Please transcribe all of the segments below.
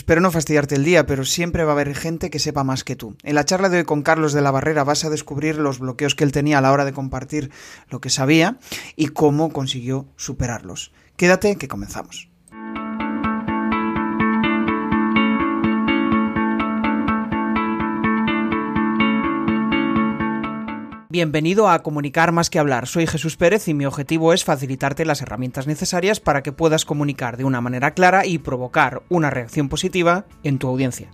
Espero no fastidiarte el día, pero siempre va a haber gente que sepa más que tú. En la charla de hoy con Carlos de la Barrera vas a descubrir los bloqueos que él tenía a la hora de compartir lo que sabía y cómo consiguió superarlos. Quédate que comenzamos. Bienvenido a Comunicar más que hablar. Soy Jesús Pérez y mi objetivo es facilitarte las herramientas necesarias para que puedas comunicar de una manera clara y provocar una reacción positiva en tu audiencia.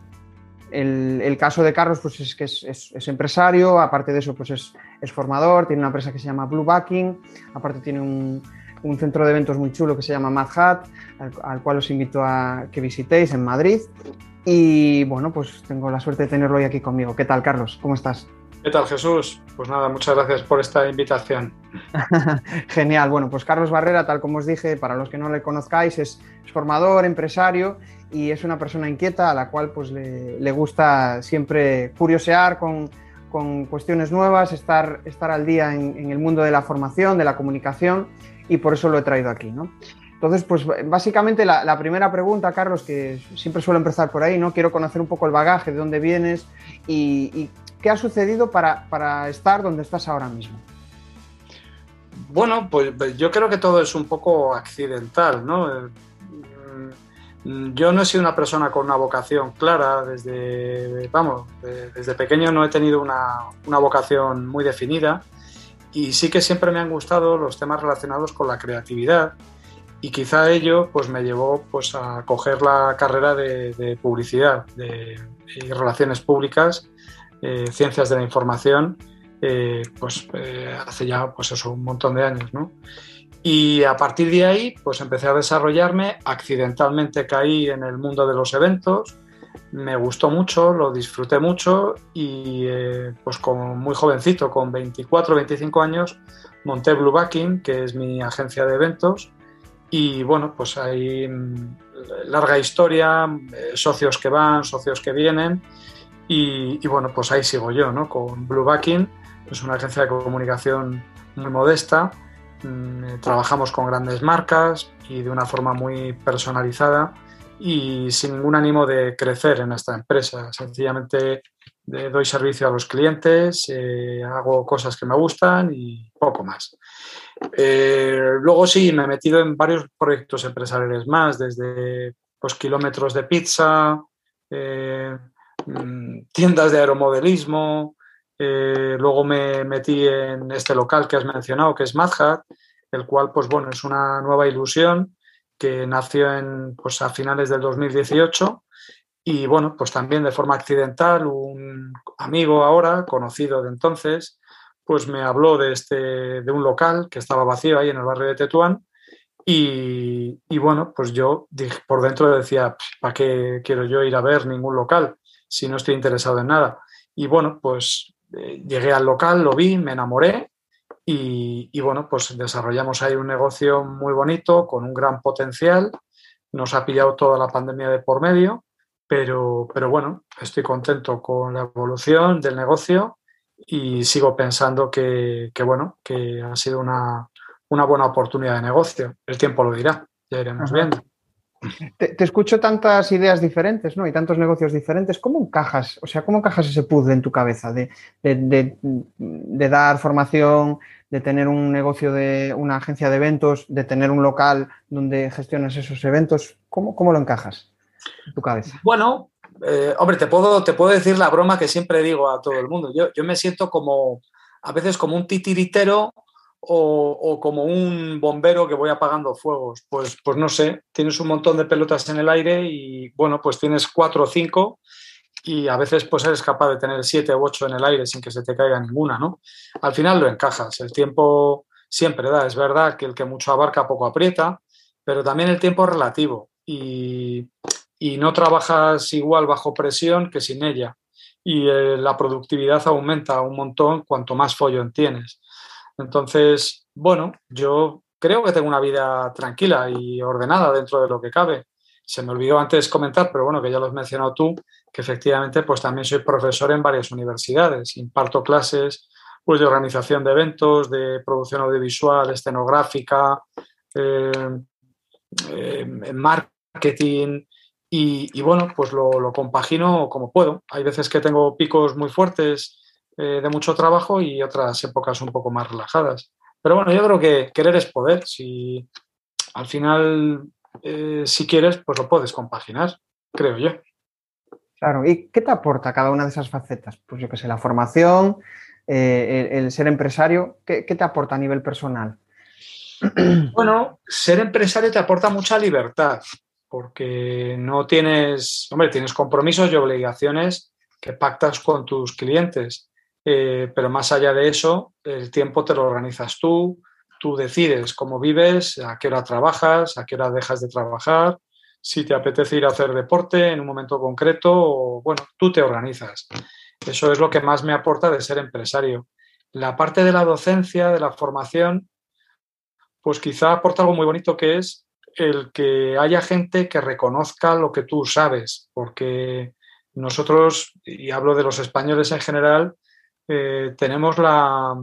El, caso de Carlos pues es que es, empresario, aparte de eso pues es, formador, tiene una empresa que se llama Blue Backing, aparte tiene un, centro de eventos muy chulo que se llama Mad Hat, al, al, cual os invito a que visitéis en Madrid. Y bueno, pues tengo la suerte de tenerlo hoy aquí conmigo. ¿Qué tal, Carlos? ¿Cómo estás? ¿Qué tal, Jesús? Pues nada, muchas gracias por esta invitación. Genial. Bueno, pues Carlos Barrera, tal como os dije, para los que no le conozcáis, es, formador, empresario y es una persona inquieta a la cual pues le, gusta siempre curiosear con, cuestiones nuevas, estar, estar al día en, el mundo de la formación, de la comunicación y por eso lo he traído aquí, ¿no? Entonces, pues básicamente la, primera pregunta, Carlos, que siempre suelo empezar por ahí, ¿no? Quiero conocer un poco el bagaje, de dónde vienes y ¿Qué ha sucedido para, estar donde estás ahora mismo? Bueno, pues, pues yo creo que todo es un poco accidental, ¿no? Mm, yo no he sido una persona con una vocación clara desde, vamos, desde pequeño no he tenido una, una, vocación muy definida y sí que siempre me han gustado los temas relacionados con la creatividad y quizá ello pues me llevó pues a coger la carrera de, publicidad de, y relaciones públicas eh, ciencias de la información, eh, pues eh, hace ya pues eso, un montón de años, ¿no? Y a partir de ahí, pues empecé a desarrollarme, accidentalmente caí en el mundo de los eventos, me gustó mucho, lo disfruté mucho y pues como muy jovencito, con 24 25 años, monté Blue Backing, que es mi agencia de eventos, y bueno, pues hay mm, larga historia, socios que van, socios que vienen, y, bueno, pues ahí sigo yo, ¿no? Con Blue Backing, es una agencia de comunicación muy modesta. Mm, eh, trabajamos con grandes marcas y de una forma muy personalizada y sin ningún ánimo de crecer en esta empresa. Sencillamente eh, doy servicio a los clientes, eh, hago cosas que me gustan y poco más. luego sí, me he metido en varios proyectos empresariales más, desde pues, kilómetros de pizza, tiendas de aeromodelismo, eh, luego me metí en este local que has mencionado, que es Madhat, el cual, pues bueno, es una nueva ilusión que nació en, pues, a finales del 2018 y bueno, pues también de forma accidental, un amigo ahora, conocido de entonces, pues me habló de, este, de un local que estaba vacío ahí en el barrio de Tetuán y, y bueno, pues yo por dentro decía, ¿para qué quiero yo ir a ver ningún local? Si no estoy interesado en nada. Y bueno, pues eh, llegué al local, lo vi, me enamoré y, bueno, pues desarrollamos ahí un negocio muy bonito, con un gran potencial. Nos ha pillado toda la pandemia de por medio, pero, pero bueno, estoy contento con la evolución del negocio y sigo pensando que, bueno, que ha sido una, buena oportunidad de negocio. El tiempo lo dirá, ya iremos viendo. Te, escucho tantas ideas diferentes, ¿no? Y tantos negocios diferentes. ¿Cómo encajas? O sea, ¿cómo encajas ese puzzle en tu cabeza de, dar formación, de tener un negocio de una agencia de eventos, de tener un local donde gestionas esos eventos? ¿Cómo, cómo lo encajas en tu cabeza? Bueno, eh, hombre, te puedo, te puedo decir la broma que siempre digo a todo el mundo. Yo, yo me siento como, a veces como un titiritero o, como un bombero que voy apagando fuegos. Pues, pues no sé, tienes un montón de pelotas en el aire y bueno, pues tienes cuatro o cinco y a veces pues eres capaz de tener siete u ocho en el aire sin que se te caiga ninguna, ¿no? Al final lo encajas, el tiempo siempre da, es verdad que el que mucho abarca poco aprieta, pero también el tiempo es relativo y, no trabajas igual bajo presión que sin ella y eh, la productividad aumenta un montón cuanto más follón tienes. Entonces, bueno, yo creo que tengo una vida tranquila y ordenada dentro de lo que cabe. Se me olvidó antes comentar, pero bueno, que ya lo has mencionado tú, que efectivamente pues también soy profesor en varias universidades, imparto clases pues, de organización de eventos, de producción audiovisual, escenográfica, eh, eh, marketing Y, bueno, pues lo, compagino como puedo. Hay veces que tengo picos muy fuertes eh, de mucho trabajo y otras épocas un poco más relajadas. Pero bueno, yo creo que querer es poder. Si al final, eh, si quieres, pues lo puedes compaginar, creo yo. Claro, ¿y qué te aporta cada una de esas facetas? Pues yo qué sé, la formación, eh, el, ser empresario, ¿qué, te aporta a nivel personal? Bueno, ser empresario te aporta mucha libertad, porque no tienes, hombre, tienes compromisos y obligaciones que pactas con tus clientes, eh, pero más allá de eso, el tiempo te lo organizas tú, tú decides cómo vives, a qué hora trabajas, a qué hora dejas de trabajar, si te apetece ir a hacer deporte en un momento concreto, bueno, tú te organizas. Eso es lo que más me aporta de ser empresario. La parte de la docencia, de la formación, pues quizá aporta algo muy bonito que es el que haya gente que reconozca lo que tú sabes, porque nosotros, y hablo de los españoles en general, eh, tenemos la,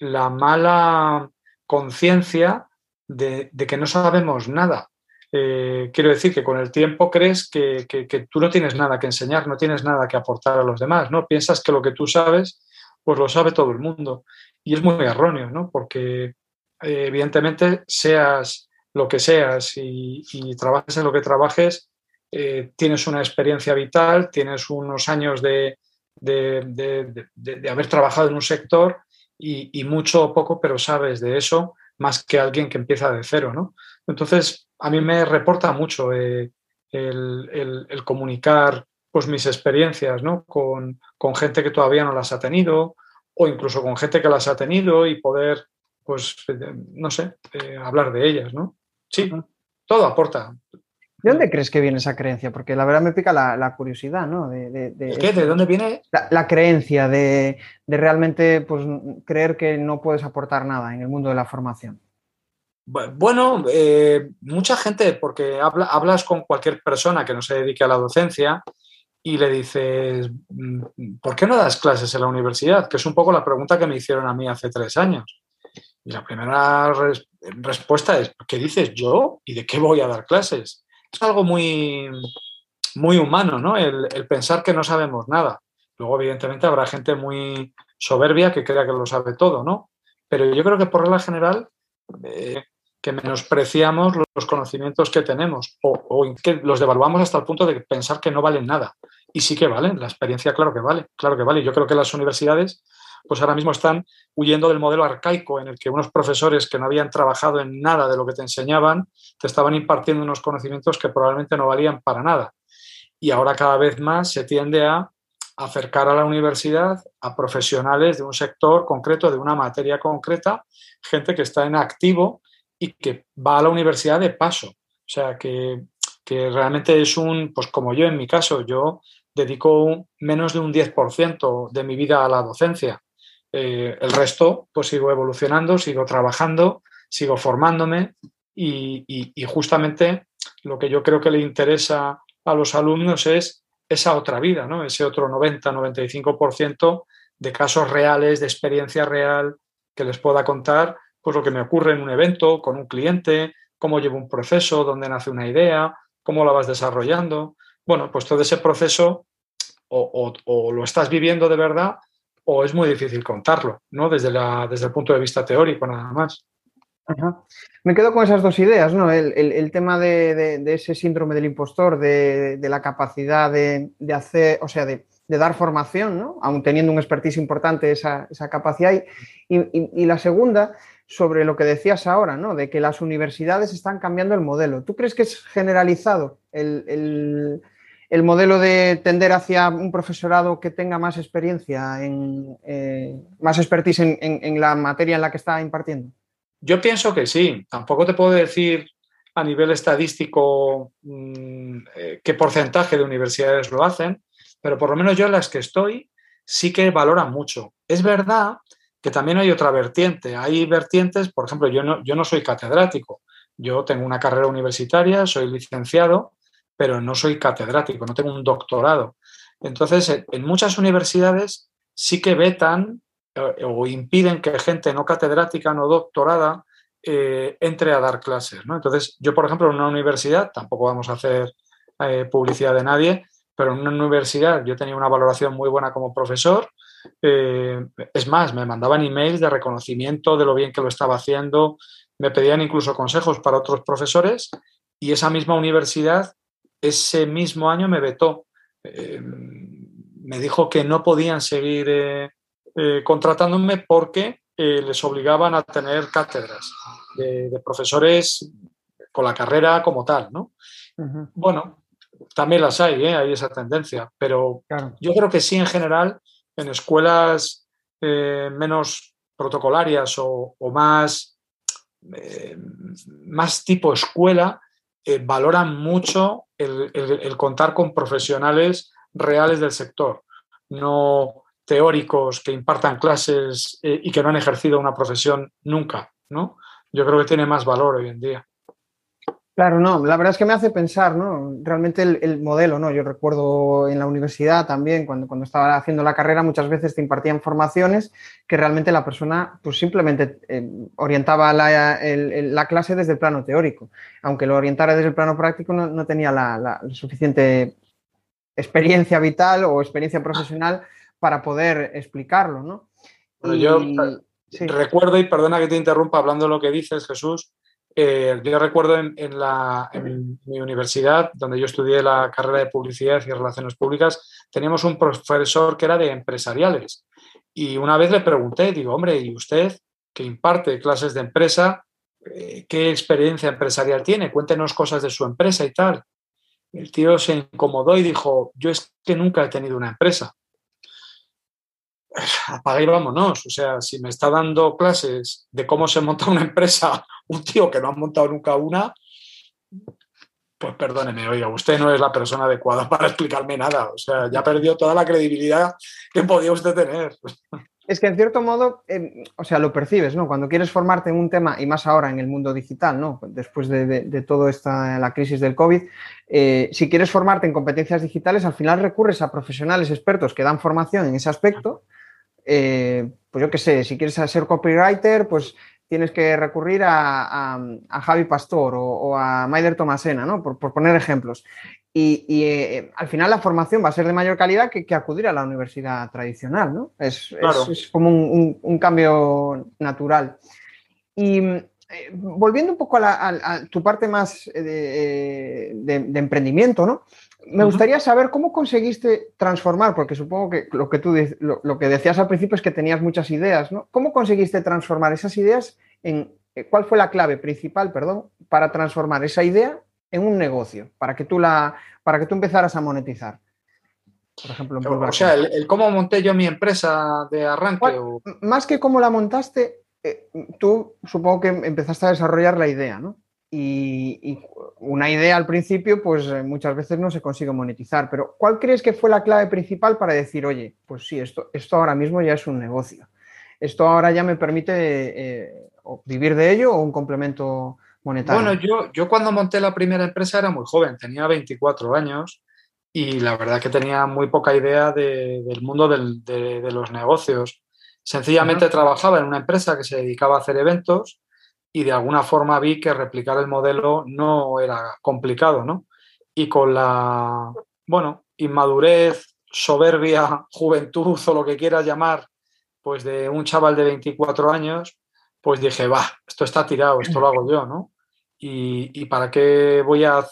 la mala conciencia de, que no sabemos nada. Eh, quiero decir que con el tiempo crees que, tú no tienes nada que enseñar, no tienes nada que aportar a los demás, ¿no? Piensas que lo que tú sabes, pues lo sabe todo el mundo. Y es muy erróneo, ¿no? Porque eh, evidentemente seas lo que seas y, trabajes en lo que trabajes, tienes una experiencia vital, tienes unos años de, haber trabajado en un sector y, y, mucho o poco, pero sabes de eso más que alguien que empieza de cero, ¿no? Entonces, a mí me reporta mucho eh, el, comunicar pues, mis experiencias ¿no? con, gente que todavía no las ha tenido o incluso con gente que las ha tenido y poder, pues, no sé, eh, hablar de ellas, ¿no? Sí, todo aporta. ¿De dónde crees que viene esa creencia? Porque la verdad me pica la, curiosidad, ¿no? De, qué? ¿De dónde viene? La, creencia de, realmente pues, creer que no puedes aportar nada en el mundo de la formación. Bueno, eh, mucha gente, porque hablas con cualquier persona que no se dedique a la docencia y le dices, mm, ¿por qué no das clases en la universidad? Que es un poco la pregunta que me hicieron a mí hace tres años. Y la primera respuesta es, ¿qué dices yo? ¿Y de qué voy a dar clases? Es algo muy, muy humano, ¿no? El, pensar que no sabemos nada. Luego, evidentemente, habrá gente muy soberbia que crea que lo sabe todo, ¿no? Pero yo creo que por regla general eh, que menospreciamos los conocimientos que tenemos o, que los devaluamos hasta el punto de pensar que no valen nada. Y sí que valen, la experiencia claro que vale, claro que vale. Yo creo que las universidades pues ahora mismo están huyendo del modelo arcaico en el que unos profesores que no habían trabajado en nada de lo que te enseñaban te estaban impartiendo unos conocimientos que probablemente no valían para nada. Y ahora cada vez más se tiende a acercar a la universidad a profesionales de un sector concreto, de una materia concreta, gente que está en activo y que va a la universidad de paso. O sea, que, realmente es un, pues como yo en mi caso, yo dedico menos de un 10% de mi vida a la docencia. Eh, el resto, pues sigo evolucionando, sigo trabajando, sigo formándome y, justamente lo que yo creo que le interesa a los alumnos es esa otra vida, ¿no? ese otro 90-95% de casos reales, de experiencia real que les pueda contar pues lo que me ocurre en un evento, con un cliente, cómo llevo un proceso, dónde nace una idea, cómo la vas desarrollando. Bueno, pues todo ese proceso o, lo estás viviendo de verdad o es muy difícil contarlo, ¿no? Desde, la, desde el punto de vista teórico, nada más. Me quedo con esas dos ideas, ¿no? El, tema de, ese síndrome del impostor, de, la capacidad de, hacer, o sea, de, dar formación, ¿no? Aún teniendo un expertise importante, esa, capacidad. y, la segunda, sobre lo que decías ahora, ¿no? De que las universidades están cambiando el modelo. ¿Tú crees que es generalizado el, modelo de tender hacia un profesorado que tenga más experiencia, en, eh, más expertise en, la materia en la que está impartiendo? Yo pienso que sí. Tampoco te puedo decir a nivel estadístico mm, eh, qué porcentaje de universidades lo hacen, pero por lo menos yo en las que estoy sí que valoran mucho. Es verdad que también hay otra vertiente. Hay vertientes, por ejemplo, yo no soy catedrático, yo tengo una carrera universitaria, soy licenciado, pero no soy catedrático, no tengo un doctorado. Entonces, en muchas universidades sí que vetan eh, o impiden que gente no catedrática, no doctorada, eh, entre a dar clases. Entonces, yo, por ejemplo, en una universidad, tampoco vamos a hacer eh, publicidad de nadie, pero en una universidad yo tenía una valoración muy buena como profesor. Es más, me mandaban emails de reconocimiento de lo bien que lo estaba haciendo, me pedían incluso consejos para otros profesores y esa misma universidad ese mismo año me vetó. Eh, me dijo que no podían seguir contratándome porque les obligaban a tener cátedras de, de, profesores con la carrera como tal, ¿no? Bueno, también las hay, ¿eh? hay esa tendencia, pero yo creo que sí en general en escuelas eh, menos protocolarias o, más, eh, más tipo escuela valoran mucho el, contar con profesionales reales del sector, no teóricos que impartan clases y que no han ejercido una profesión nunca, ¿no? Yo creo que tiene más valor hoy en día. Claro, no, la verdad es que me hace pensar, ¿no? Realmente el, modelo, ¿no? Yo recuerdo en la universidad también, cuando, cuando estaba haciendo la carrera, muchas veces te impartían formaciones que realmente la persona, pues simplemente eh, orientaba la, clase desde el plano teórico. Aunque lo orientara desde el plano práctico, no, tenía la, suficiente experiencia vital o experiencia profesional para poder explicarlo, ¿no? yo recuerdo, y perdona que te interrumpa hablando de lo que dices, Jesús, eh, yo recuerdo en, mi universidad, donde yo estudié la carrera de publicidad y relaciones públicas, teníamos un profesor que era de empresariales. Y una vez le pregunté, digo, hombre, ¿y usted que imparte clases de empresa, eh, qué experiencia empresarial tiene? Cuéntenos cosas de su empresa y tal. El tío se incomodó y dijo, yo es que nunca he tenido una empresa apaga y vámonos. O sea, si me está dando clases de cómo se monta una empresa un tío que no ha montado nunca una, pues perdóneme, oiga, usted no es la persona adecuada para explicarme nada. O sea, ya perdió toda la credibilidad que podía usted tener. Es que en cierto modo, eh, o sea, lo percibes, ¿no? Cuando quieres formarte en un tema, y más ahora en el mundo digital, ¿no? Después de, de, toda esta, la crisis del COVID, eh, si quieres formarte en competencias digitales, al final recurres a profesionales expertos que dan formación en ese aspecto eh, pues yo qué sé, si quieres ser copywriter, pues tienes que recurrir a, Javi Pastor o, a Maider Tomasena, ¿no? Por, poner ejemplos. Y, eh, al final la formación va a ser de mayor calidad que, acudir a la universidad tradicional, ¿no? Es, como un, cambio natural. Y eh, volviendo un poco a, tu parte más de, de emprendimiento, ¿no? me gustaría saber cómo conseguiste transformar, porque supongo que lo que tú lo, que decías al principio es que tenías muchas ideas, ¿no? ¿Cómo conseguiste transformar esas ideas en eh, cuál fue la clave principal, perdón, para transformar esa idea en un negocio, para que tú la para que tú empezaras a monetizar? Por ejemplo, o sea, el, cómo monté yo mi empresa de arranque. Más que cómo la montaste, eh, tú supongo que empezaste a desarrollar la idea, ¿no? Y, una idea al principio, pues eh, muchas veces no se consigue monetizar. Pero ¿cuál crees que fue la clave principal para decir, oye, pues sí, esto, esto ahora mismo ya es un negocio? Esto ahora ya me permite eh, vivir de ello o un complemento monetario. Bueno, yo, yo cuando monté la primera empresa era muy joven, tenía 24 años y la verdad que tenía muy poca idea del mundo de, los negocios. Sencillamente trabajaba en una empresa que se dedicaba a hacer eventos y de alguna forma vi que replicar el modelo no era complicado, ¿no? Y con la, bueno, inmadurez, soberbia, juventud o lo que quieras llamar, pues de un chaval de 24 años, pues dije, va, esto está tirado, esto lo hago yo, ¿no? Y, para qué voy a,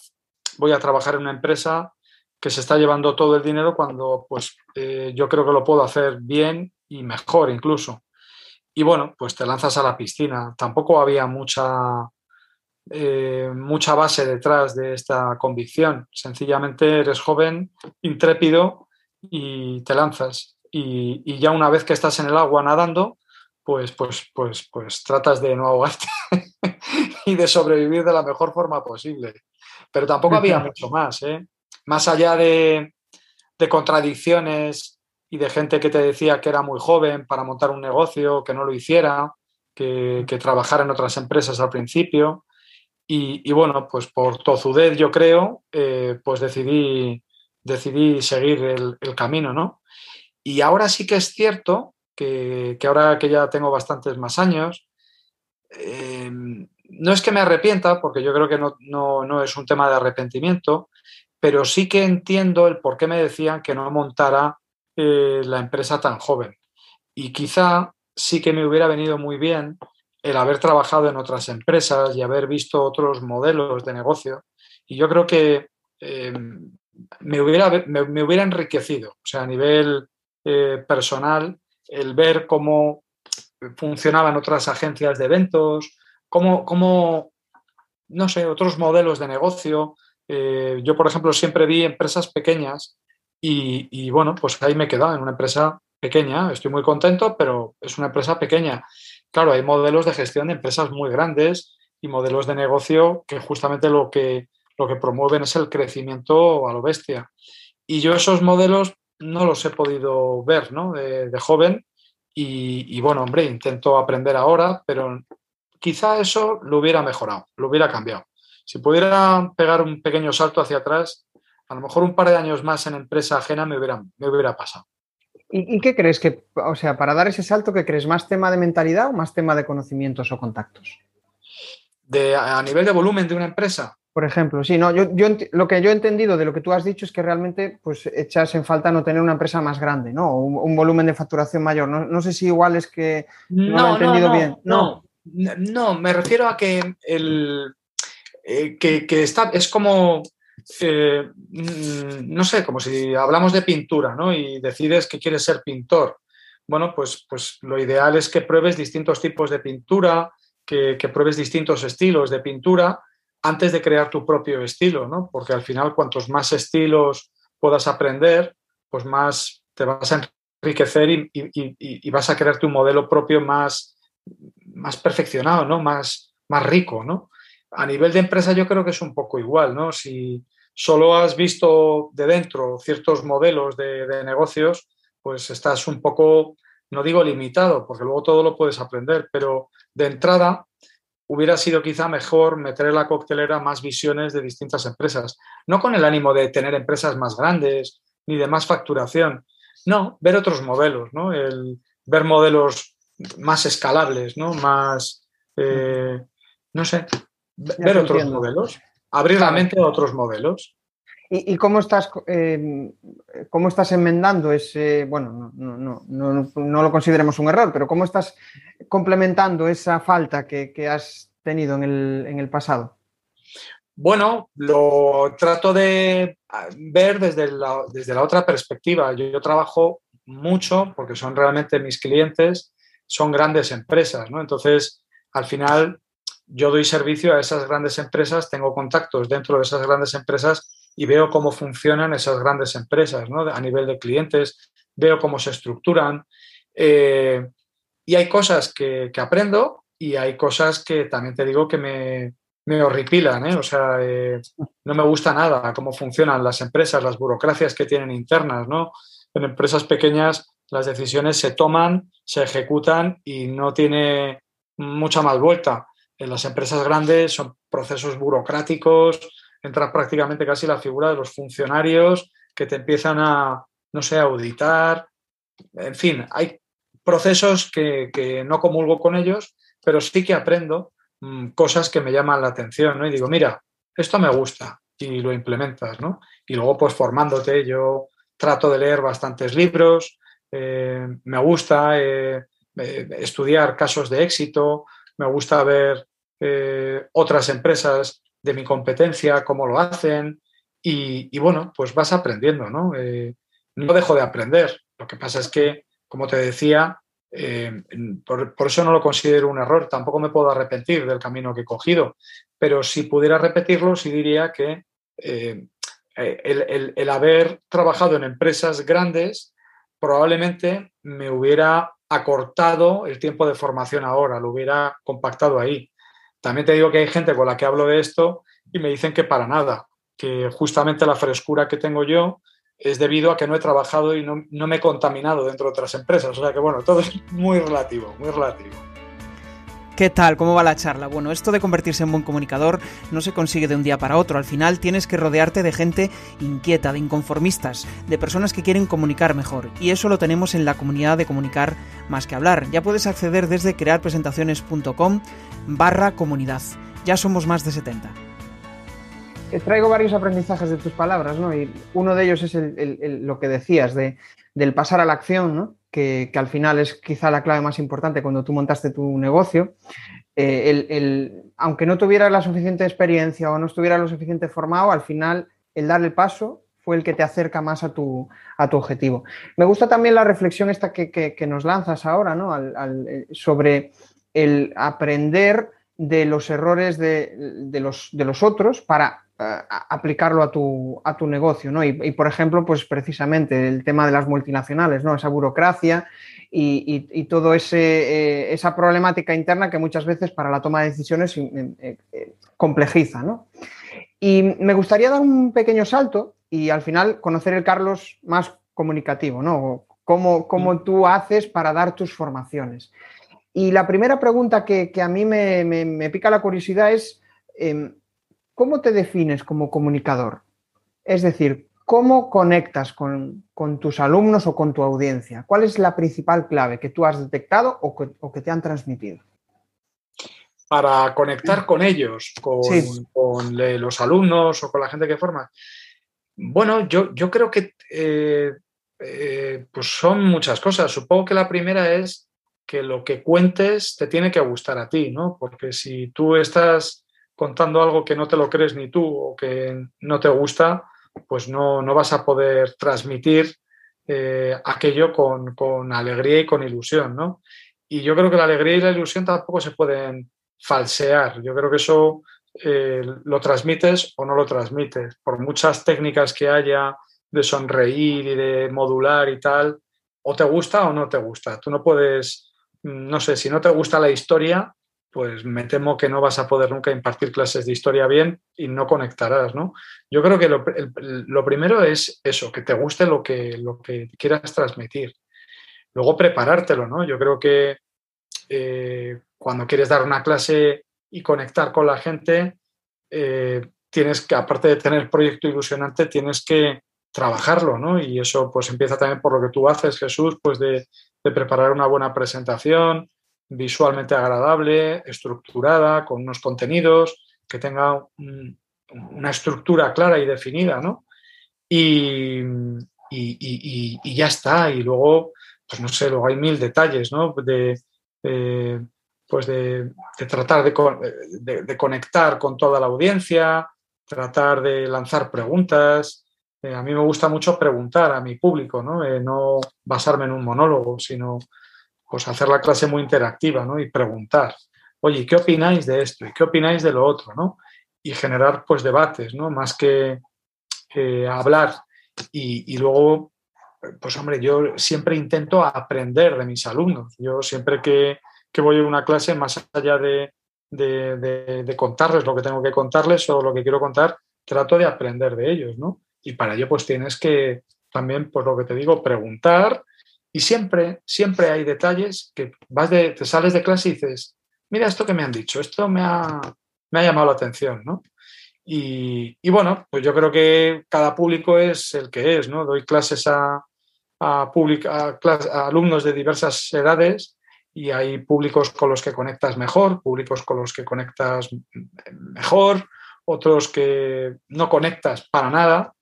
voy a trabajar en una empresa que se está llevando todo el dinero cuando pues eh, yo creo que lo puedo hacer bien y mejor incluso y bueno, pues te lanzas a la piscina. Tampoco había mucha, eh, mucha base detrás de esta convicción. Sencillamente eres joven, intrépido y te lanzas. Y, ya una vez que estás en el agua nadando, pues, pues, pues, pues tratas de no ahogarte y de sobrevivir de la mejor forma posible. Pero tampoco había mucho más. ¿eh? Más allá de, de contradicciones y de gente que te decía que era muy joven para montar un negocio, que no lo hiciera, que, trabajara en otras empresas al principio. Y, bueno, pues por tozudez, yo creo, eh, pues decidí, decidí seguir el, camino, ¿no? Y ahora sí que es cierto que, ahora que ya tengo bastantes más años, em, no es que me arrepienta, porque yo creo que no, no, es un tema de arrepentimiento, pero sí que entiendo el por qué me decían que no montara eh, la empresa tan joven. Y quizá sí que me hubiera venido muy bien el haber trabajado en otras empresas y haber visto otros modelos de negocio. Y yo creo que eh, me, hubiera, me, hubiera enriquecido, o sea, a nivel eh, personal, el ver cómo funcionaban otras agencias de eventos, cómo, cómo no sé, otros modelos de negocio. Eh, yo, por ejemplo, siempre vi empresas pequeñas y, y, bueno, pues ahí me he quedado en una empresa pequeña. Estoy muy contento, pero es una empresa pequeña. Claro, hay modelos de gestión de empresas muy grandes y modelos de negocio que justamente lo que, lo que promueven es el crecimiento a lo bestia. Y yo esos modelos no los he podido ver ¿no? de, joven y, bueno, hombre, intento aprender ahora, pero quizá eso lo hubiera mejorado, lo hubiera cambiado. Si pudiera pegar un pequeño salto hacia atrás, a lo mejor un par de años más en empresa ajena me hubiera, me hubiera pasado. ¿Y, qué crees que, o sea, para dar ese salto, ¿qué crees? ¿Más tema de mentalidad o más tema de conocimientos o contactos? De, a nivel de volumen de una empresa. Por ejemplo, sí, no, yo, lo que yo he entendido de lo que tú has dicho es que realmente pues echas en falta no tener una empresa más grande, ¿no? Un, volumen de facturación mayor. No, sé si igual es que no, lo he entendido bien. No, no, me refiero a que el eh, que, está, es como eh, mm, no sé, como si hablamos de pintura, ¿no? Y decides que quieres ser pintor. Bueno, pues, pues lo ideal es que pruebes distintos tipos de pintura, que, pruebes distintos estilos de pintura antes de crear tu propio estilo, ¿no? Porque al final, cuantos más estilos puedas aprender, pues más te vas a enriquecer y, vas a crear tu modelo propio más, más perfeccionado, ¿no? Más, más rico, ¿no? A nivel de empresa yo creo que es un poco igual, ¿no? Si solo has visto de dentro ciertos modelos de, negocios, pues estás un poco, no digo limitado, porque luego todo lo puedes aprender, pero de entrada hubiera sido quizá mejor meter en la coctelera más visiones de distintas empresas. No con el ánimo de tener empresas más grandes ni de más facturación. No, ver otros modelos, ¿no? El, ver modelos más escalables, ¿no? Más, eh, no sé, ver otros modelos, abrir la mente a otros modelos. ¿Y, cómo, estás, em, cómo estás enmendando ese, bueno, no, no, lo consideremos un error, pero cómo estás complementando esa falta que, has tenido en el, pasado? Bueno, lo trato de ah, ver desde la, desde la otra perspectiva. Yo, trabajo mucho porque son realmente mis clientes, son grandes empresas, ¿no? Entonces, al final, yo doy servicio a esas grandes empresas, tengo contactos dentro de esas grandes empresas y veo cómo funcionan esas grandes empresas ¿no? a nivel de clientes, veo cómo se estructuran. Eh, y hay cosas que, aprendo y hay cosas que también te digo que me, me horripilan. ¿eh? O sea, eh, no me gusta nada cómo funcionan las empresas, las burocracias que tienen internas. ¿no? En empresas pequeñas las decisiones se toman, se ejecutan y no tiene mucha más vuelta. En las empresas grandes son procesos burocráticos, entra prácticamente casi la figura de los funcionarios que te empiezan a, no sé, auditar. En fin, hay procesos que, no comulgo con ellos, pero sí que aprendo mm, cosas que me llaman la atención, ¿no? Y digo, mira, esto me gusta y lo implementas, ¿no? Y luego, pues formándote, yo trato de leer bastantes libros, eh, me gusta eh, eh, estudiar casos de éxito, me gusta ver otras empresas de mi competencia, cómo lo hacen y, bueno, pues vas aprendiendo, ¿no? Eh, no dejo de aprender. Lo que pasa es que, como te decía, eh, por, eso no lo considero un error, tampoco me puedo arrepentir del camino que he cogido, pero si pudiera repetirlo, sí diría que eh, el, el, haber trabajado en empresas grandes probablemente me hubiera acortado el tiempo de formación ahora, lo hubiera compactado ahí. También te digo que hay gente con la que hablo de esto y me dicen que para nada, que justamente la frescura que tengo yo es debido a que no he trabajado y no, me he contaminado dentro de otras empresas. O sea que bueno, todo es muy relativo, muy relativo. ¿Qué tal? ¿Cómo va la charla? Bueno, esto de convertirse en buen comunicador no se consigue de un día para otro. Al final tienes que rodearte de gente inquieta, de inconformistas, de personas que quieren comunicar mejor. Y eso lo tenemos en la comunidad de comunicar más que hablar. Ya puedes acceder desde crearpresentaciones.com barra comunidad. Ya somos más de 70. traigo varios aprendizajes de tus palabras, ¿no? Y uno de ellos es lo que decías de, del pasar a la acción, ¿no? Que, al final es quizá la clave más importante cuando tú montaste tu negocio. Eh, el, aunque no tuvieras la suficiente experiencia o no estuvieras lo suficiente formado, al final el dar el paso fue el que te acerca más a tu, a tu objetivo. Me gusta también la reflexión esta que, nos lanzas ahora, ¿no? Eh, sobre el aprender de los errores de, los, de los, otros para eh, aplicarlo a tu, a tu negocio, ¿no? Y, por ejemplo, pues precisamente el tema de las multinacionales, ¿no? Esa burocracia y, y, todo ese eh, esa problemática interna que muchas veces para la toma de decisiones eh, complejiza, ¿no? Y me gustaría dar un pequeño salto y al final conocer el Carlos más comunicativo, ¿no? Cómo, cómo mm. tú haces para dar tus formaciones. Y la primera pregunta que, a mí me, pica la curiosidad es, em, ¿cómo te defines como comunicador? Es decir, ¿cómo conectas con, tus alumnos o con tu audiencia? ¿Cuál es la principal clave que tú has detectado o que, te han transmitido? Para conectar con ellos, con, los alumnos o con la gente que forma. Bueno, yo, yo creo que eh, eh, pues son muchas cosas. Supongo que la primera es que lo que cuentes te tiene que gustar a ti, ¿no? Porque si tú estás contando algo que no te lo crees ni tú o que no te gusta, pues no, no vas a poder transmitir eh, aquello con, alegría y con ilusión, ¿no? Y yo creo que la alegría y la ilusión tampoco se pueden falsear. Yo creo que eso eh, lo transmites o no lo transmites. Por muchas técnicas que haya de sonreír y de modular y tal, o te gusta o no te gusta. Tú no puedes no sé, si no te gusta la historia, pues me temo que no vas a poder nunca impartir clases de historia bien y no conectarás, ¿no? Yo creo que lo, primero es eso, que te guste lo que, lo que quieras transmitir. Luego preparártelo, ¿no? Yo creo que eh, cuando quieres dar una clase y conectar con la gente, eh, tienes que, aparte de tener proyecto ilusionante, tienes que trabajarlo, ¿no? Y eso pues empieza también por lo que tú haces, Jesús, pues de, preparar una buena presentación, visualmente agradable, estructurada, con unos contenidos, que tenga una estructura clara y definida, ¿no? Y, ya está. Y luego, pues no sé, luego hay mil detalles, ¿no? De, pues de, tratar de, conectar con toda la audiencia, tratar de lanzar preguntas, eh, a mí me gusta mucho preguntar a mi público, ¿no? Eh, no basarme en un monólogo, sino pues hacer la clase muy interactiva, ¿no? Y preguntar, oye, ¿qué opináis de esto? ¿Y qué opináis de lo otro? ¿no? Y generar pues debates, ¿no? Más que hablar. Y, luego, pues hombre, yo siempre intento aprender de mis alumnos. Yo siempre que, voy a una clase, más allá de, de, contarles lo que tengo que contarles o lo que quiero contar, trato de aprender de ellos, ¿no? Y para ello pues tienes que también, por lo que te digo, preguntar y siempre, siempre hay detalles que vas de, te sales de clase y dices, mira esto que me han dicho, esto me ha, me ha llamado la atención, ¿no? Y, bueno, pues yo creo que cada público es el que es, ¿no? Doy clases a, a, a alumnos de diversas edades y hay públicos con los que conectas mejor, públicos con los que conectas mejor, otros que no conectas para nada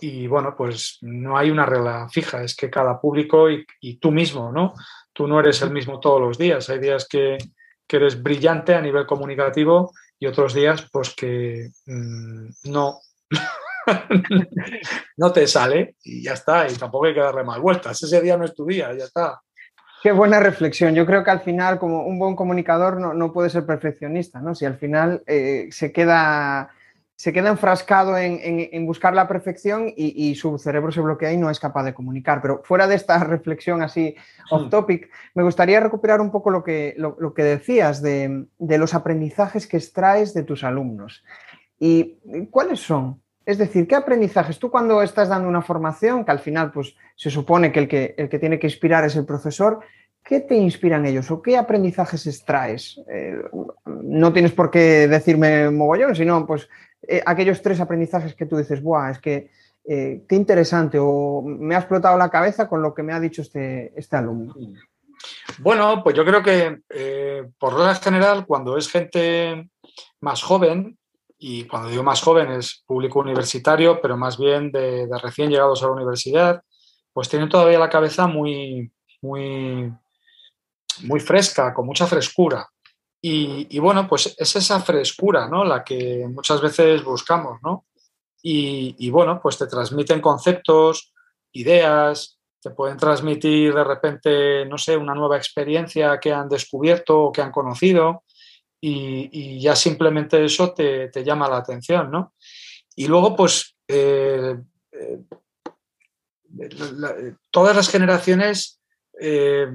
y bueno, pues no hay una regla fija, es que cada público y, tú mismo, ¿no? Tú no eres el mismo todos los días, hay días que, eres brillante a nivel comunicativo y otros días pues que mm, no, no te sale y ya está, y tampoco hay que darle más vueltas, ese día no es tu día, ya está. Qué buena reflexión. Yo creo que al final, como un buen comunicador, no, puede ser perfeccionista, ¿no? Si al final eh, se queda se queda enfrascado en, buscar la perfección y, su cerebro se bloquea y no es capaz de comunicar. Pero fuera de esta reflexión así off topic, me gustaría recuperar un poco lo que, lo, que decías de, los aprendizajes que extraes de tus alumnos. ¿Y cuáles son? Es decir, ¿qué aprendizajes? Tú cuando estás dando una formación, que al final pues, se supone que el, que el que tiene que inspirar es el profesor, ¿qué te inspiran ellos o qué aprendizajes extraes? Eh, no tienes por qué decirme mogollón, sino pues eh, aquellos tres aprendizajes que tú dices, ¡buah! Es que eh, qué interesante o me ha explotado la cabeza con lo que me ha dicho este, este alumno. Bueno, pues yo creo que eh, por regla general, cuando es gente más joven, y cuando digo más joven es público universitario, pero más bien de, recién llegados a la universidad, pues tienen todavía la cabeza muy, muy, muy fresca, con mucha frescura. Y, bueno, pues es esa frescura, ¿no? La que muchas veces buscamos, ¿no? Y, bueno, pues te transmiten conceptos, ideas, te pueden transmitir de repente, no sé, una nueva experiencia que han descubierto o que han conocido y, ya simplemente eso te, llama la atención, ¿no? Y luego, pues, eh, eh, todas las generaciones eh,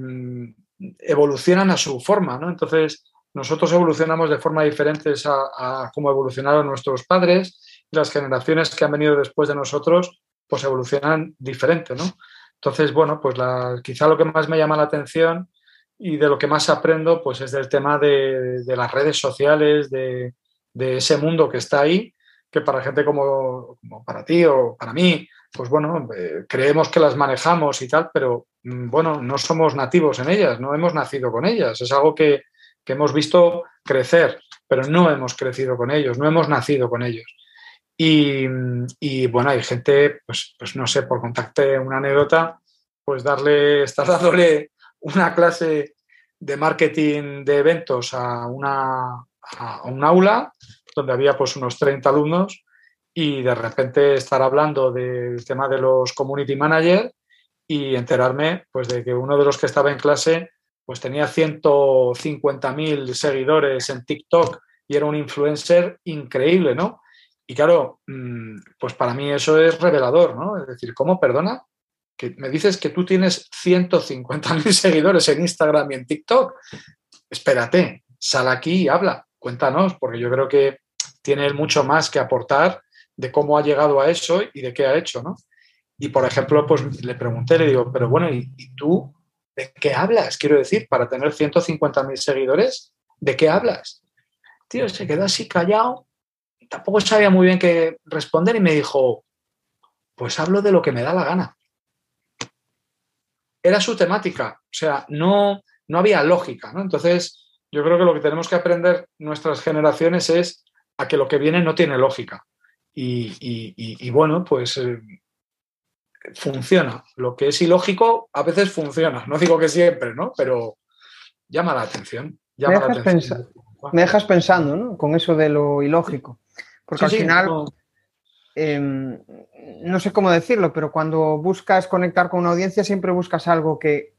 evolucionan a su forma, ¿no? Entonces, nosotros evolucionamos de forma diferente a, cómo evolucionaron nuestros padres y las generaciones que han venido después de nosotros, pues evolucionan diferente, ¿no? Entonces, bueno, pues quizá lo que más me llama la atención y de lo que más aprendo pues es del tema de, las redes sociales, de, ese mundo que está ahí, que para gente como, para ti o para mí, pues bueno, eh, creemos que las manejamos y tal, pero mm, bueno, no somos nativos en ellas, no hemos nacido con ellas, es algo que, hemos visto crecer, pero no hemos crecido con ellos, no hemos nacido con ellos. Y, bueno, hay gente, pues, pues no sé, por contacte una anécdota, pues darle, estar dándole una clase de marketing de eventos a, una, a un aula donde había pues unos 30 alumnos y de repente estar hablando del tema de los community managers y enterarme pues de que uno de los que estaba en clase pues tenía 150.000 seguidores en TikTok y era un influencer increíble, ¿no? Y claro, mm, pues para mí eso es revelador, ¿no? Es decir, ¿cómo perdona? que me dices que tú tienes 150.000 seguidores en Instagram y en TikTok. Espérate, sal aquí y habla, cuéntanos, porque yo creo que tiene mucho más que aportar de cómo ha llegado a eso y de qué ha hecho, ¿no? Y por ejemplo, pues le pregunté, le digo, pero bueno, ¿y, tú de qué hablas? Quiero decir, para tener 150.000 seguidores, ¿de qué hablas? Tío, se quedó así callado, tampoco sabía muy bien qué responder y me dijo, pues hablo de lo que me da la gana era su temática, o sea, no, no había lógica, ¿no? Entonces, yo creo que lo que tenemos que aprender nuestras generaciones es a que lo que viene no tiene lógica. Y, bueno, pues eh, funciona. Lo que es ilógico a veces funciona. No digo que siempre, ¿no? Pero llama la atención. me, dejas pensando, ¿no? Con eso de lo ilógico. Porque al final, Em, no sé cómo decirlo, pero cuando buscas conectar con una audiencia siempre buscas algo que,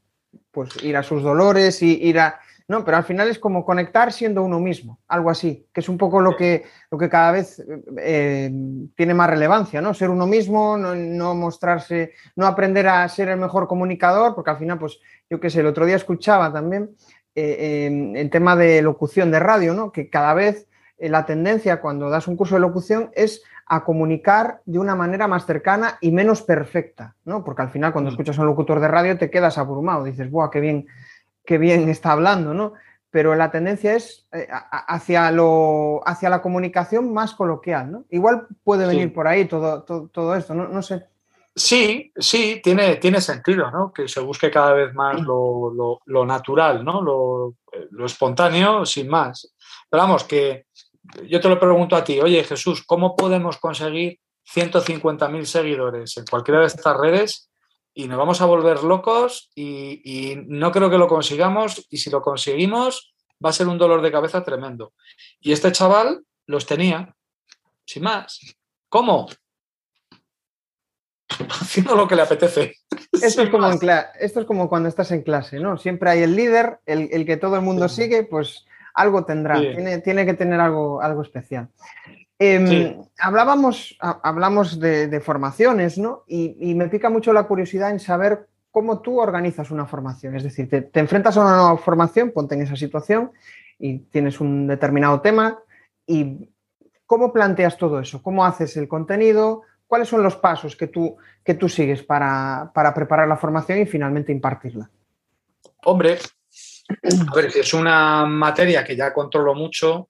pues, ir a sus dolores y ir a... No, pero al final es como conectar siendo uno mismo, algo así, que es un poco lo que, lo que cada vez eh, tiene más relevancia, ¿no? Ser uno mismo, no, mostrarse, no aprender a ser el mejor comunicador, porque al final, pues, yo qué sé, el otro día escuchaba también eh, el tema de locución de radio, ¿no? Que cada vez eh, la tendencia cuando das un curso de locución es a comunicar de una manera más cercana y menos perfecta, ¿no? Porque al final cuando mm. escuchas a un locutor de radio te quedas abrumado, dices, ¡buah, qué bien, qué bien está hablando, ¿no? Pero la tendencia es eh, hacia, lo, hacia la comunicación más coloquial, ¿no? Igual puede venir por ahí todo, todo, esto, ¿no? no sé. Sí, sí, tiene, tiene sentido, ¿no? Que se busque cada vez más lo, natural, ¿no? Lo, lo, espontáneo, sin más. Pero vamos, que yo te lo pregunto a ti, oye Jesús, ¿cómo podemos conseguir 150.000 seguidores en cualquiera de estas redes? Y nos vamos a volver locos y, no creo que lo consigamos y si lo conseguimos va a ser un dolor de cabeza tremendo. Y este chaval los tenía, sin más. ¿Cómo? Haciendo lo que le apetece. Esto es, como esto es, como cuando estás en clase, ¿no? Siempre hay el líder, el, el que todo el mundo sigue, pues algo tendrá, tiene, que tener algo, algo especial. Em, hablábamos, hablamos de, formaciones, ¿no? Y, me pica mucho la curiosidad en saber cómo tú organizas una formación. Es decir, te, enfrentas a una nueva formación, ponte en esa situación y tienes un determinado tema y cómo planteas todo eso, cómo haces el contenido, cuáles son los pasos que tú, que tú sigues para, para preparar la formación y finalmente impartirla. Hombre, a ver, si es una materia que ya controlo mucho,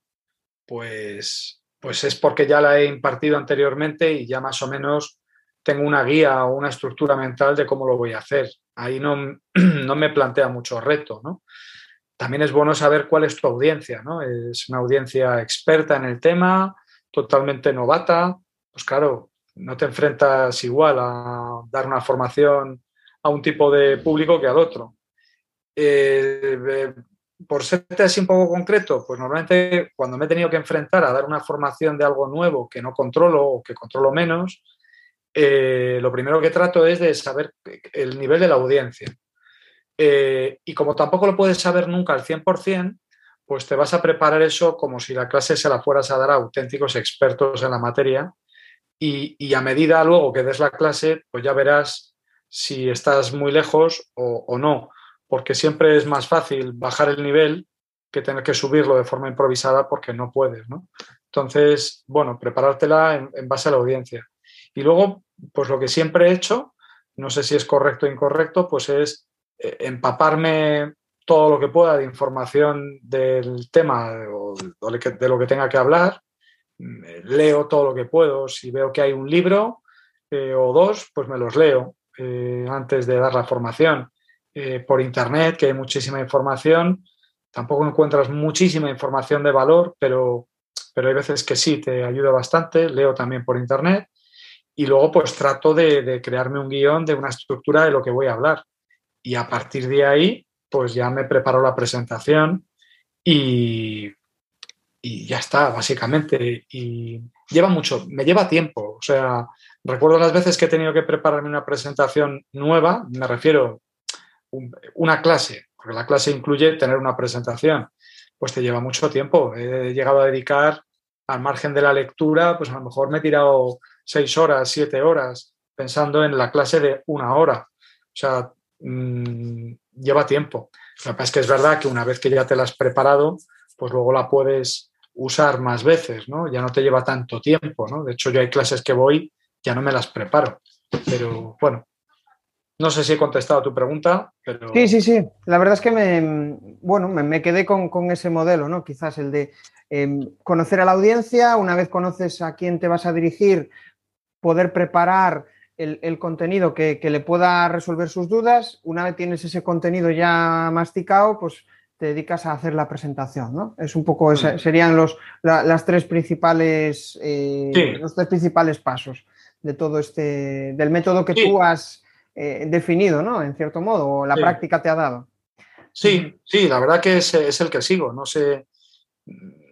pues, pues es porque ya la he impartido anteriormente y ya más o menos tengo una guía o una estructura mental de cómo lo voy a hacer. Ahí no, no me plantea mucho reto, ¿no? También es bueno saber cuál es tu audiencia, ¿no? Es una audiencia experta en el tema, totalmente novata, pues claro, no te enfrentas igual a dar una formación a un tipo de público que al otro. Eh, eh, por ser así un poco concreto, pues normalmente cuando me he tenido que enfrentar a dar una formación de algo nuevo que no controlo o que controlo menos, eh, lo primero que trato es de saber el nivel de la audiencia. y como tampoco lo puedes saber nunca al 100%, pues te vas a preparar eso como si la clase se la fueras a dar a auténticos expertos en la materia y, a medida luego que des la clase, pues ya verás si estás muy lejos o, no, porque siempre es más fácil bajar el nivel que tener que subirlo de forma improvisada porque no puedes, ¿no? Entonces, bueno, preparártela en, base a la audiencia. Y luego, pues lo que siempre he hecho, no sé si es correcto o incorrecto, pues es eh, empaparme todo lo que pueda de información del tema o de lo que tenga que hablar leo todo lo que puedo. Si veo que hay un libro eh, o dos, pues me los leo eh, antes de dar la formación. Eh, por internet, que hay muchísima información. Tampoco encuentras muchísima información de valor, pero, pero hay veces que sí, te ayuda bastante. Leo también por internet. Y luego pues trato de, de crearme un guion de una estructura de lo que voy a hablar. Y a partir de ahí, pues ya me preparo la presentación y y ya está, básicamente. Y lleva mucho, me lleva tiempo. O sea, recuerdo las veces que he tenido que prepararme una presentación nueva, me refiero una clase, porque la clase incluye tener una presentación, pues te lleva mucho tiempo. He llegado a dedicar al margen de la lectura, pues a lo mejor me he tirado seis horas, siete horas pensando en la clase de una hora. O sea, mm, lleva tiempo. Lo que es que es verdad que una vez que ya te la has preparado, pues luego la puedes usar más veces, ¿no? Ya no te lleva tanto tiempo, ¿no? De hecho, yo hay clases que voy, ya no me las preparo. Pero bueno, no sé si he contestado tu pregunta, pero... Sí, sí, sí. La verdad es que me, bueno, me, quedé con, ese modelo, ¿no? Quizás el de em, conocer a la audiencia, una vez conoces a quién te vas a dirigir, poder preparar el, contenido que, que, le pueda resolver sus dudas. Una vez tienes ese contenido ya masticado, pues te dedicas a hacer la presentación, ¿no? Es un poco, mm. serían los, las tres principales, eh, los tres principales pasos de todo este, del método que tú has eh, definido, ¿no? En cierto modo, o la práctica te ha dado. Sí, sí, la verdad que es, es, el que sigo. No sé,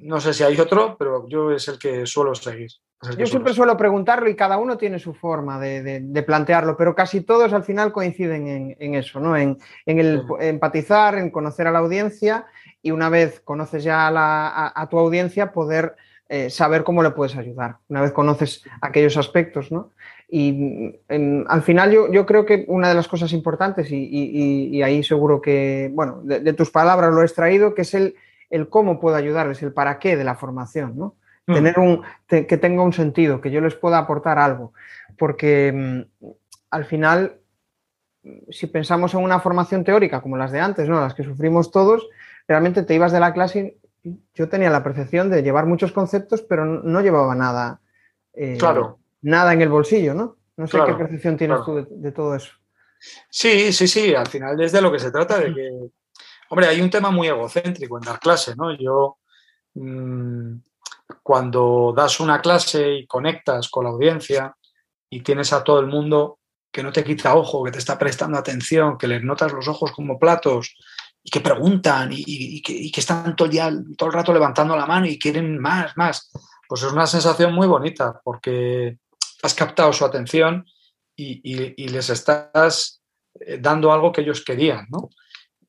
no sé si hay otro, pero yo es el que suelo seguir. Yo siempre suelo preguntarlo y cada uno tiene su forma de, plantearlo, pero casi todos al final coinciden en, eso, ¿no? En, el empatizar, en conocer a la audiencia y una vez conoces ya a, tu audiencia, poder eh, saber cómo le puedes ayudar, una vez conoces aquellos aspectos, ¿no? Y al final yo, creo que una de las cosas importantes, y, ahí seguro que, bueno, de, tus palabras lo he extraído, que es el, el cómo puedo ayudarles, el para qué de la formación, ¿no? Mm. tener un, que tenga un sentido, que yo les pueda aportar algo. Porque mm, al final, si pensamos en una formación teórica como las de antes, ¿no? las que sufrimos todos, realmente te ibas de la clase y yo tenía la percepción de llevar muchos conceptos, pero no llevaba nada, eh, claro. Nada en el bolsillo, ¿no? No sé qué percepción tienes tú de, todo eso. Sí, sí, sí, al final es de lo que se trata, de que, hombre, hay un tema muy egocéntrico en dar clase, ¿no? Yo, mm, cuando das una clase y conectas con la audiencia y tienes a todo el mundo que no te quita ojo, que te está prestando atención, que les notas los ojos como platos y que preguntan y, que, están todo el, todo el rato levantando la mano y quieren más, más, pues es una sensación muy bonita porque has captado su atención y, les estás eh, dando algo que ellos querían, ¿no?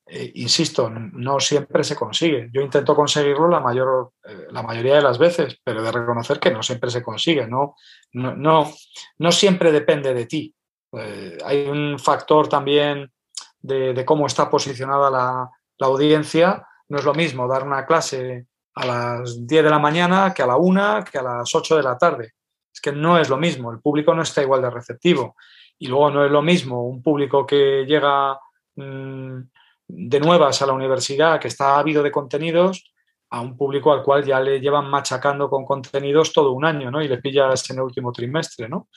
Eh, insisto, no siempre se consigue. Yo intento conseguirlo la, mayor, eh, la mayoría de las veces, pero de reconocer que no siempre se consigue. No, no, no, siempre depende de ti. Hay un factor también de, cómo está posicionada la, la, audiencia. No es lo mismo dar una clase a las 10 de la mañana que a la 1, que a las 8 de la tarde. Es que no es lo mismo. El público no está igual de receptivo. Y luego no es lo mismo un público que llega... Mm, de nuevas a la universidad, que está ávido de contenidos, a un público al cual ya le llevan machacando con contenidos todo un año, ¿no? Y le pillas en el último trimestre, ¿no?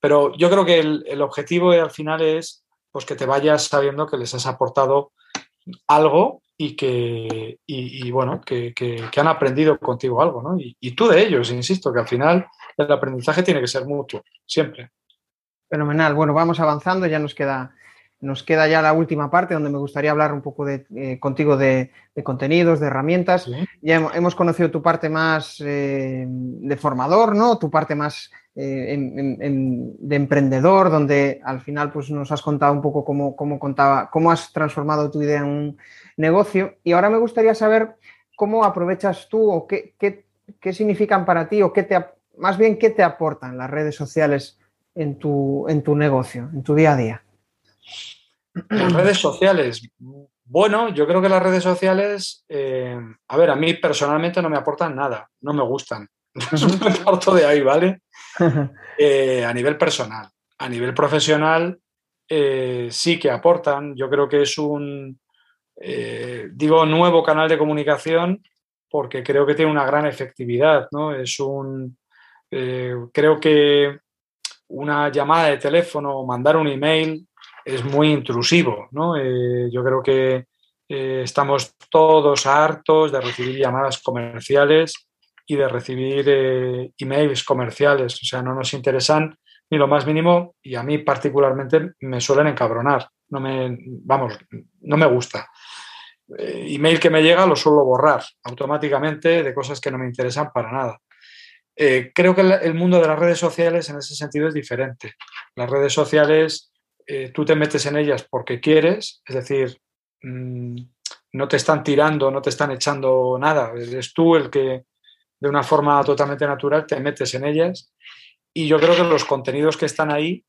Pero yo creo que el, objetivo al final es pues, que te vayas sabiendo que les has aportado algo y que, bueno, que, han aprendido contigo algo, ¿no? Y, tú de ellos, insisto, que al final el aprendizaje tiene que ser mutuo, siempre. Fenomenal. Bueno, vamos avanzando, ya nos queda, nos queda ya la última parte donde me gustaría hablar un poco de, eh, contigo de, contenidos, de herramientas. Ya hemos, conocido tu parte más eh, de formador, ¿no? Tu parte más eh, de emprendedor, donde al final pues, nos has contado un poco cómo, cómo, contaba, cómo has transformado tu idea en un negocio. Y ahora me gustaría saber cómo aprovechas tú o qué, qué, significan para ti o qué te, más bien qué te aportan las redes sociales en tu, en tu negocio, en tu día a día. Redes sociales. Bueno, yo creo que las redes sociales, eh, a ver, a mí personalmente no me aportan nada, no me gustan. me parto de ahí, ¿vale? Eh, a nivel personal. A nivel profesional, eh, sí que aportan. Yo creo que es un, digo, nuevo canal de comunicación porque creo que tiene una gran efectividad, ¿no? Es un, creo que una llamada de teléfono o mandar un email es muy intrusivo, ¿no? yo creo que estamos todos hartos de recibir llamadas comerciales y de recibir eh, emails comerciales. O sea, no nos interesan ni lo más mínimo y a mí particularmente me suelen encabronar. No me, vamos, no me gusta. Eh, email que me llega lo suelo borrar automáticamente de cosas que no me interesan para nada. Eh, creo que el mundo de las redes sociales en ese sentido es diferente. Las redes sociales, tú te metes en ellas porque quieres, es decir, mm, no te están tirando, no te están echando nada, eres tú el que, de una forma totalmente natural, te metes en ellas y yo creo que los contenidos que están ahí,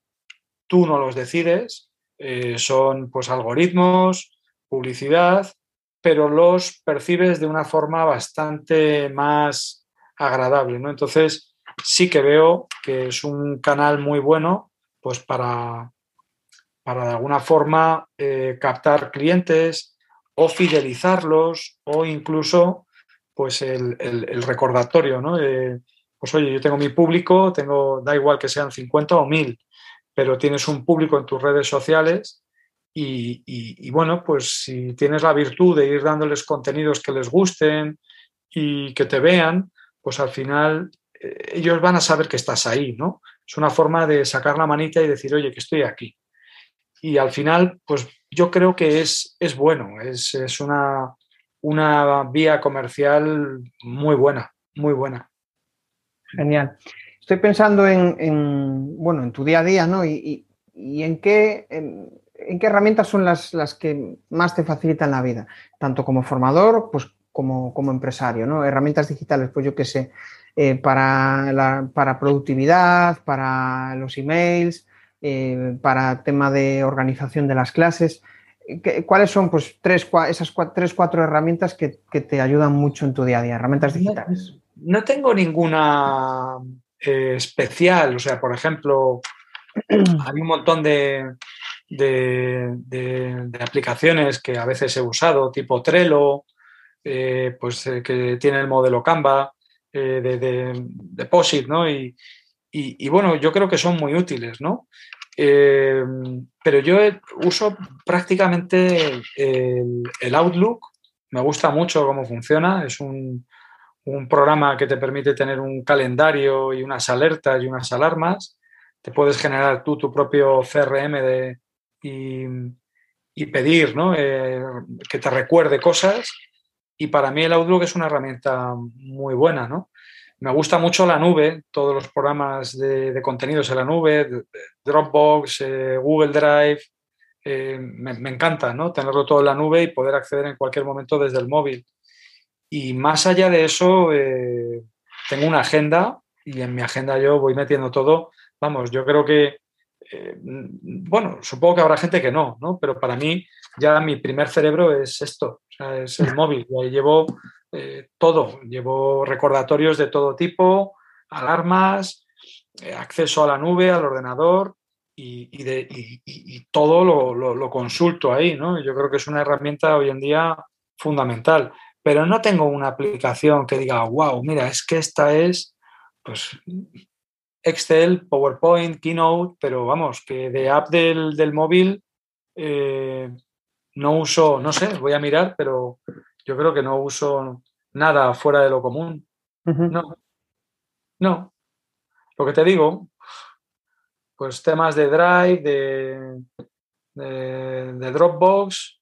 tú no los decides, eh, son pues algoritmos, publicidad, pero los percibes de una forma bastante más agradable, ¿no? Entonces, sí que veo que es un canal muy bueno, pues para, para de alguna forma eh, captar clientes o fidelizarlos o incluso pues el, recordatorio, ¿no? pues oye, yo tengo mi público, tengo, da igual que sean 50 o 1000, pero tienes un público en tus redes sociales y, bueno, pues si tienes la virtud de ir dándoles contenidos que les gusten y que te vean, pues al final eh, ellos van a saber que estás ahí, ¿no? Es una forma de sacar la manita y decir, oye, que estoy aquí. Y al final, pues yo creo que es, es bueno, es, es una, una vía comercial muy buena, muy buena. Genial. Estoy pensando en, bueno, en tu día a día, ¿no? Y, en, qué, en, qué herramientas son las, las, que más te facilitan la vida, tanto como formador, pues como, como empresario, ¿no? Herramientas digitales, pues yo qué sé, eh, para, la, para productividad, para los emails, eh, para tema de organización de las clases. ¿cuáles son pues, tres, esas cuatro, tres, cuatro herramientas que, te ayudan mucho en tu día a día, herramientas digitales? No, tengo ninguna eh, especial, o sea, por ejemplo, hay un montón de, de, aplicaciones que a veces he usado, tipo Trello, eh, pues eh, que tiene el modelo Canva, de, de, POSIT, ¿no? Y, y, bueno, yo creo que son muy útiles, ¿no? Eh, pero yo uso prácticamente el, Outlook, me gusta mucho cómo funciona, es un, programa que te permite tener un calendario y unas alertas y unas alarmas, te puedes generar tú tu propio CRM de, y, pedir eh, que te recuerde cosas y para mí el Outlook es una herramienta muy buena, ¿no? Me gusta mucho la nube, todos los programas de, contenidos en la nube, Dropbox, eh, Google Drive. Eh, me, encanta ¿no? tenerlo todo en la nube y poder acceder en cualquier momento desde el móvil. Y más allá de eso, eh, tengo una agenda y en mi agenda yo voy metiendo todo. Vamos, yo creo que, bueno, supongo que habrá gente que no, ¿no? Pero para mí ya mi primer cerebro es esto, es el móvil. Y ahí llevo eh, todo. Llevo recordatorios de todo tipo, alarmas, eh, acceso a la nube, al ordenador y, todo lo, consulto ahí. ¿no? Yo creo que es una herramienta hoy en día fundamental. Pero no tengo una aplicación que diga, wow, mira, es que esta es pues, Excel, PowerPoint, Keynote, pero vamos, que de app del, móvil eh, no uso, no sé, voy a mirar, pero yo creo que no uso nada fuera de lo común. No, no. Lo que te digo, pues temas de Drive, de, de, Dropbox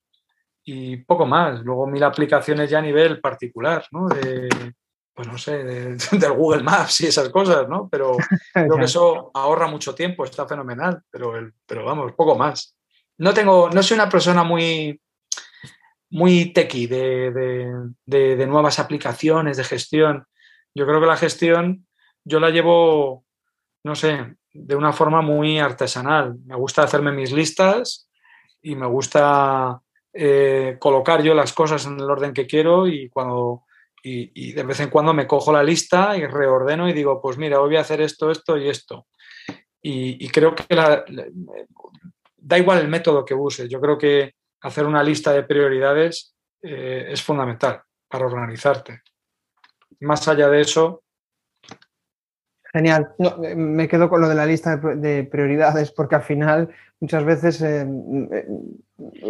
y poco más. Luego mil aplicaciones ya a nivel particular, ¿no? De, pues no sé, del Google Maps y esas cosas, ¿no? Pero creo que eso ahorra mucho tiempo, está fenomenal, pero, el, pero vamos, poco más. No tengo, no soy una persona muy, muy techy de, de, nuevas aplicaciones, de gestión. Yo creo que la gestión yo la llevo, no sé, de una forma muy artesanal. Me gusta hacerme mis listas y me gusta eh, colocar yo las cosas en el orden que quiero y cuando y, de vez en cuando me cojo la lista y reordeno y digo, pues mira, hoy voy a hacer esto, esto y esto. Y, creo que da igual el método que uses. Yo creo que hacer una lista de prioridades eh, es fundamental para organizarte. Más allá de eso, Genial. Eh, me quedo con lo de la lista de, prioridades porque al final muchas veces, eh,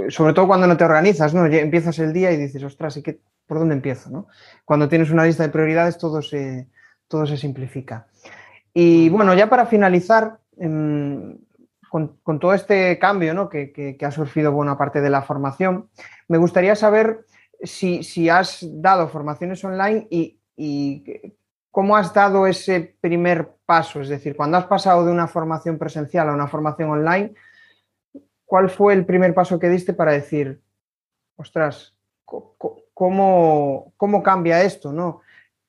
sobre todo cuando no te organizas, ¿no? empiezas el día y dices, ostras, ¿y qué, ¿por dónde empiezo? ¿no? Cuando tienes una lista de prioridades todo se, todo se simplifica. Y bueno, ya para finalizar, em, con, todo este cambio ¿no? que, ha surgido buena parte de la formación, me gustaría saber si, has dado formaciones online y, ¿Cómo has dado ese primer paso? Es decir, cuando has pasado de una formación presencial a una formación online, ¿cuál fue el primer paso que diste para decir, ostras, ¿cómo, cómo cambia esto? ¿no?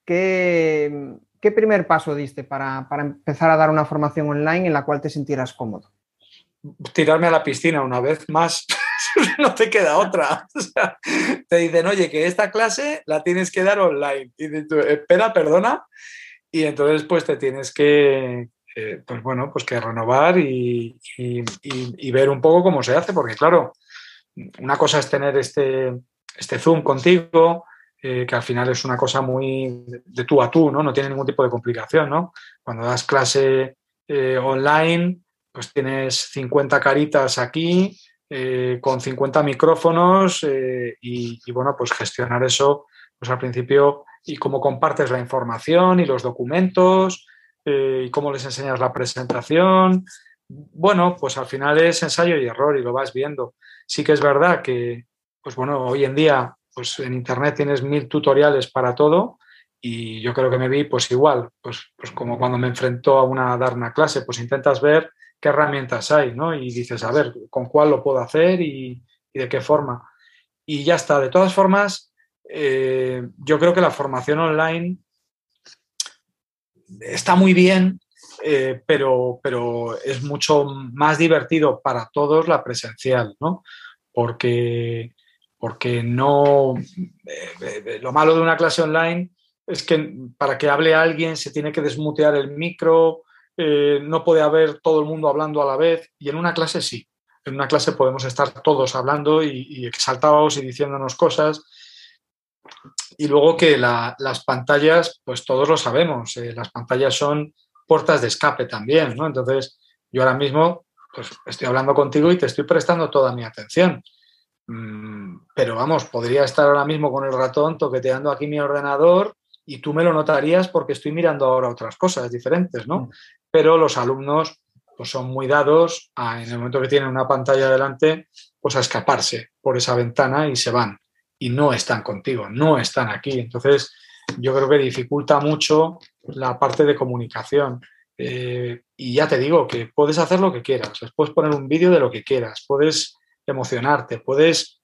¿Qué, primer paso diste para, para empezar a dar una formación online en la cual te sintieras cómodo? Tirarme a la piscina una vez más. no te queda otra. te dicen, oye, que esta clase la tienes que dar online. Y espera, perdona. Y entonces, pues te tienes que, eh, pues bueno, pues que renovar y, ver un poco cómo se hace, porque claro, una cosa es tener este, este Zoom contigo, eh, que al final es una cosa muy de tú a tú, ¿no? No tiene ningún tipo de complicación, ¿no? Cuando das clase eh, online, pues tienes 50 caritas aquí, eh, con 50 micrófonos eh, y, bueno, pues gestionar eso pues al principio y cómo compartes la información y los documentos eh, y cómo les enseñas la presentación. Bueno, pues al final es ensayo y error y lo vas viendo. Sí que es verdad que, pues bueno, hoy en día pues en internet tienes mil tutoriales para todo y yo creo que me vi pues igual, pues, pues como cuando me enfrentó a una dar una clase, pues intentas ver qué herramientas hay, ¿no? Y dices, a ver, ¿con cuál lo puedo hacer y, de qué forma? Y ya está. De todas formas, eh, yo creo que la formación online está muy bien, eh, pero, pero es mucho más divertido para todos la presencial, ¿no? Porque, porque no... Eh, lo malo de una clase online es que para que hable alguien se tiene que desmutear el micro, eh, no puede haber todo el mundo hablando a la vez y en una clase sí. En una clase podemos estar todos hablando y, exaltados y diciéndonos cosas. Y luego que las pantallas, pues todos lo sabemos, eh, las pantallas son puertas de escape también, ¿no? Entonces, yo ahora mismo pues, estoy hablando contigo y te estoy prestando toda mi atención. Mm, pero vamos, podría estar ahora mismo con el ratón toqueteando aquí mi ordenador y tú me lo notarías porque estoy mirando ahora otras cosas diferentes, ¿no? Pero los alumnos pues, son muy dados a, en el momento que tienen una pantalla delante, pues a escaparse por esa ventana y se van. Y no están contigo, no están aquí. Entonces, yo creo que dificulta mucho la parte de comunicación. Eh, y ya te digo que puedes hacer lo que quieras, puedes poner un vídeo de lo que quieras, puedes emocionarte, puedes,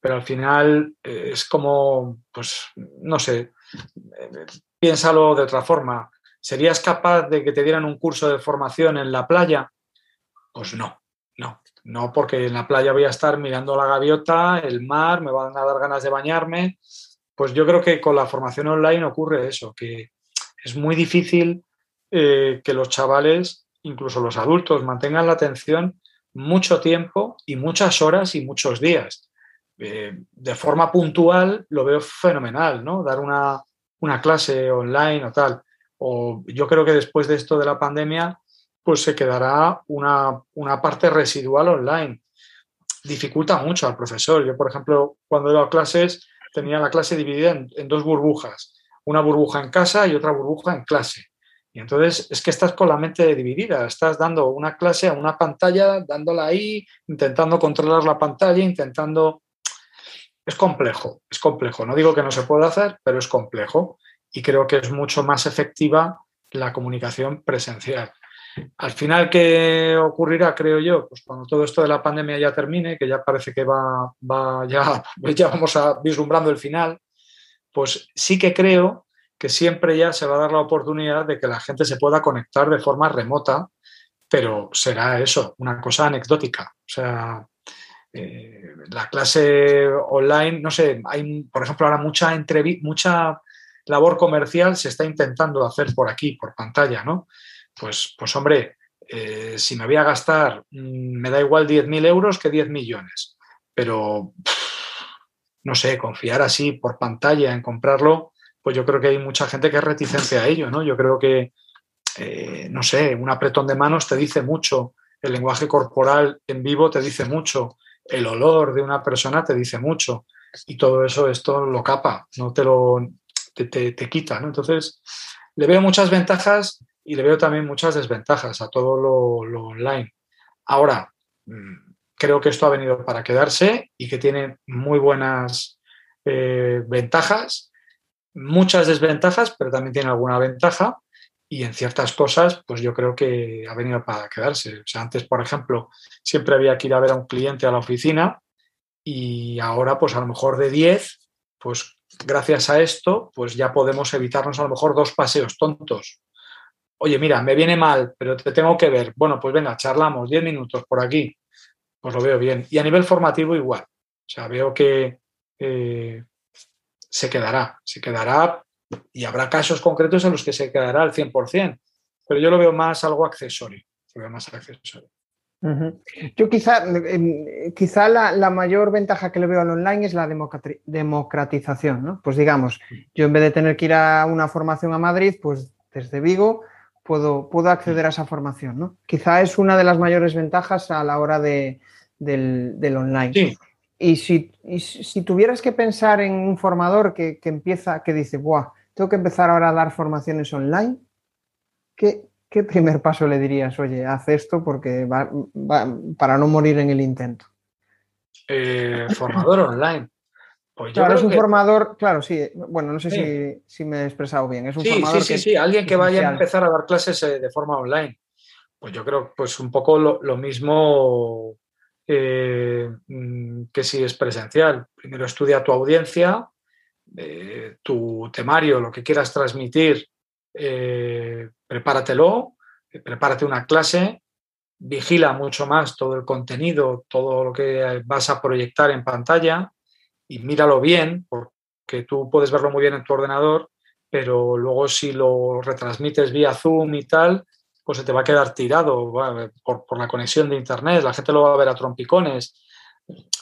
pero al final eh, es como, pues, no sé, eh, piénsalo de otra forma. ¿Serías capaz de que te dieran un curso de formación en la playa? Pues no, no, no, porque en la playa voy a estar mirando la gaviota, el mar, me van a dar ganas de bañarme. Pues yo creo que con la formación online ocurre eso, que es muy difícil eh, que los chavales, incluso los adultos, mantengan la atención mucho tiempo y muchas horas y muchos días. Eh, de forma puntual lo veo fenomenal, ¿no? Dar una, una clase online o tal o yo creo que después de esto de la pandemia, pues se quedará una, parte residual online. dificulta mucho al profesor. Yo, por ejemplo, cuando he dado clases, tenía la clase dividida en, dos burbujas, una burbuja en casa y otra burbuja en clase. Y entonces es que estás con la mente dividida, estás dando una clase a una pantalla, dándola ahí, intentando controlar la pantalla, intentando... Es complejo, es complejo. No digo que no se pueda hacer, pero es complejo y creo que es mucho más efectiva la comunicación presencial. Al final, ¿qué ocurrirá, creo yo? Pues cuando todo esto de la pandemia ya termine, que ya parece que va, va ya, ya vamos a vislumbrando el final, pues sí que creo que siempre ya se va a dar la oportunidad de que la gente se pueda conectar de forma remota, pero será eso, una cosa anecdótica. O sea, eh, la clase online, no sé, hay, por ejemplo, ahora mucha, mucha labor comercial se está intentando hacer por aquí, por pantalla, ¿no? Pues, pues hombre, eh, si me voy a gastar, mm, me da igual 10.000 euros que 10 millones, pero no sé, confiar así por pantalla en comprarlo, pues yo creo que hay mucha gente que es reticente a ello, ¿no? Yo creo que, eh, no sé, un apretón de manos te dice mucho, el lenguaje corporal en vivo te dice mucho, el olor de una persona te dice mucho, y todo eso esto lo capa, no te lo te, quita, ¿no? Entonces, le veo muchas ventajas y le veo también muchas desventajas a todo lo, online. Ahora, mm, creo que esto ha venido para quedarse y que tiene muy buenas eh, ventajas, muchas desventajas, pero también tiene alguna ventaja. Y en ciertas cosas, pues yo creo que ha venido para quedarse. O sea, antes, por ejemplo, siempre había que ir a ver a un cliente a la oficina y ahora, pues a lo mejor de 10, pues gracias a esto, pues ya podemos evitarnos a lo mejor dos paseos tontos oye, mira, me viene mal, pero te tengo que ver. Bueno, pues venga, charlamos 10 minutos por aquí. Pues lo veo bien. Y a nivel formativo igual. O sea, veo que eh, se quedará, se quedará y habrá casos concretos en los que se quedará al 100%, pero yo lo veo más algo accesorio. Lo veo más accesorio. Yo quizá, quizá la, mayor ventaja que le veo al online es la democratización, ¿no? Pues digamos, yo en vez de tener que ir a una formación a Madrid, pues desde Vigo puedo, puedo acceder a esa formación. ¿no? Quizá es una de las mayores ventajas a la hora de, del, online. Y, si, si, tuvieras que pensar en un formador que, empieza, que dice, Buah, tengo que empezar ahora a dar formaciones online, ¿qué, primer paso le dirías? Oye, haz esto porque va, para no morir en el intento. Eh, formador online. Pues claro, es un formador, claro, sí, bueno, no sé si, me he expresado bien. Es un sí, formador sí, sí, sí, alguien que vaya a empezar a dar clases eh, de forma online. Pues yo creo pues un poco lo, mismo eh, mm, que si es presencial. Primero estudia tu audiencia, eh, tu temario, lo que quieras transmitir, prepáratelo, prepárate una clase, vigila mucho más todo el contenido, todo lo que vas a proyectar en pantalla y míralo bien, porque tú puedes verlo muy bien en tu ordenador, pero luego si lo retransmites vía Zoom y tal, pues se te va a quedar tirado por, la conexión de Internet, la gente lo va a ver a trompicones.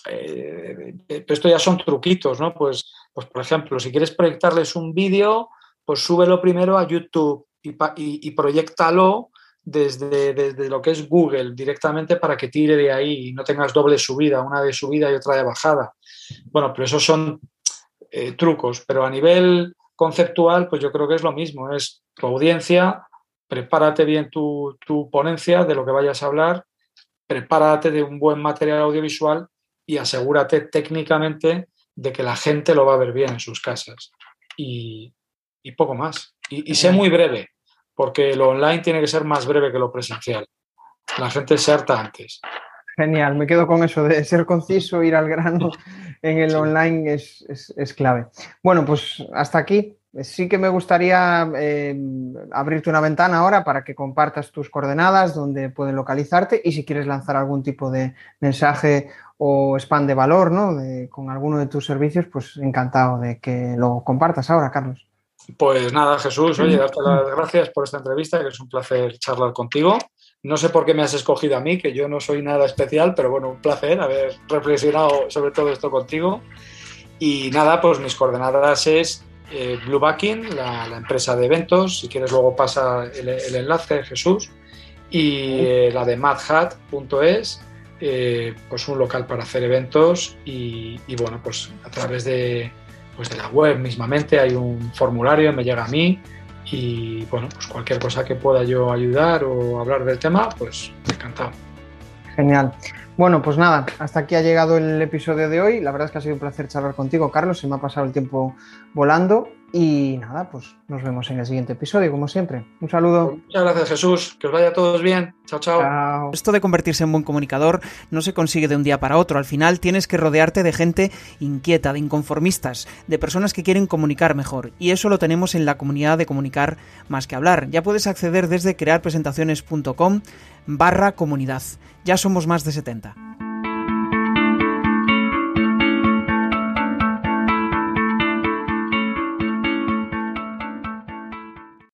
Eh, esto ya son truquitos, ¿no? Pues, pues, por ejemplo, si quieres proyectarles un vídeo, pues súbelo primero a YouTube y, y, proyectalo desde, desde, lo que es Google directamente para que tire de ahí y no tengas doble subida, una de subida y otra de bajada. Bueno, pero esos son eh, trucos, pero a nivel conceptual, pues yo creo que es lo mismo, es tu audiencia, prepárate bien tu, ponencia de lo que vayas a hablar, prepárate de un buen material audiovisual y asegúrate técnicamente de que la gente lo va a ver bien en sus casas. Y, poco más. Y, y sé muy breve, porque lo online tiene que ser más breve que lo presencial. La gente se harta antes. Genial, me quedo con eso de ser conciso, ir al grano en el online es, clave. Bueno, pues hasta aquí. Sí que me gustaría eh, abrirte una ventana ahora para que compartas tus coordenadas, donde pueden localizarte y si quieres lanzar algún tipo de mensaje o spam de valor ¿no? con alguno de tus servicios, pues encantado de que lo compartas ahora, Carlos. Pues nada, Jesús, oye, darte las gracias por esta entrevista, que es un placer charlar contigo. No sé por qué me has escogido a mí, que yo no soy nada especial, pero bueno, un placer haber reflexionado sobre todo esto contigo. Y nada, pues mis coordenadas es eh, Blue Backing, la, empresa de eventos, si quieres luego pasa el, enlace, Jesús, y eh, la de madhat.es, eh, pues un local para hacer eventos y, bueno, pues a través de, pues de la web mismamente hay un formulario, me llega a mí y bueno, pues cualquier cosa que pueda yo ayudar o hablar del tema, pues encantado. Genial. Bueno, pues nada, hasta aquí ha llegado el episodio de hoy. La verdad es que ha sido un placer charlar contigo, Carlos. Se me ha pasado el tiempo volando. Y nada, pues nos vemos en el siguiente episodio, como siempre. Un saludo. Muchas gracias, Jesús. Que os vaya a todos bien. Chao, chao, chao. Esto de convertirse en buen comunicador no se consigue de un día para otro. Al final tienes que rodearte de gente inquieta, de inconformistas, de personas que quieren comunicar mejor. Y eso lo tenemos en la comunidad de comunicar más que hablar. Ya puedes acceder desde crearpresentaciones.com barra comunidad. Ya somos más de 70.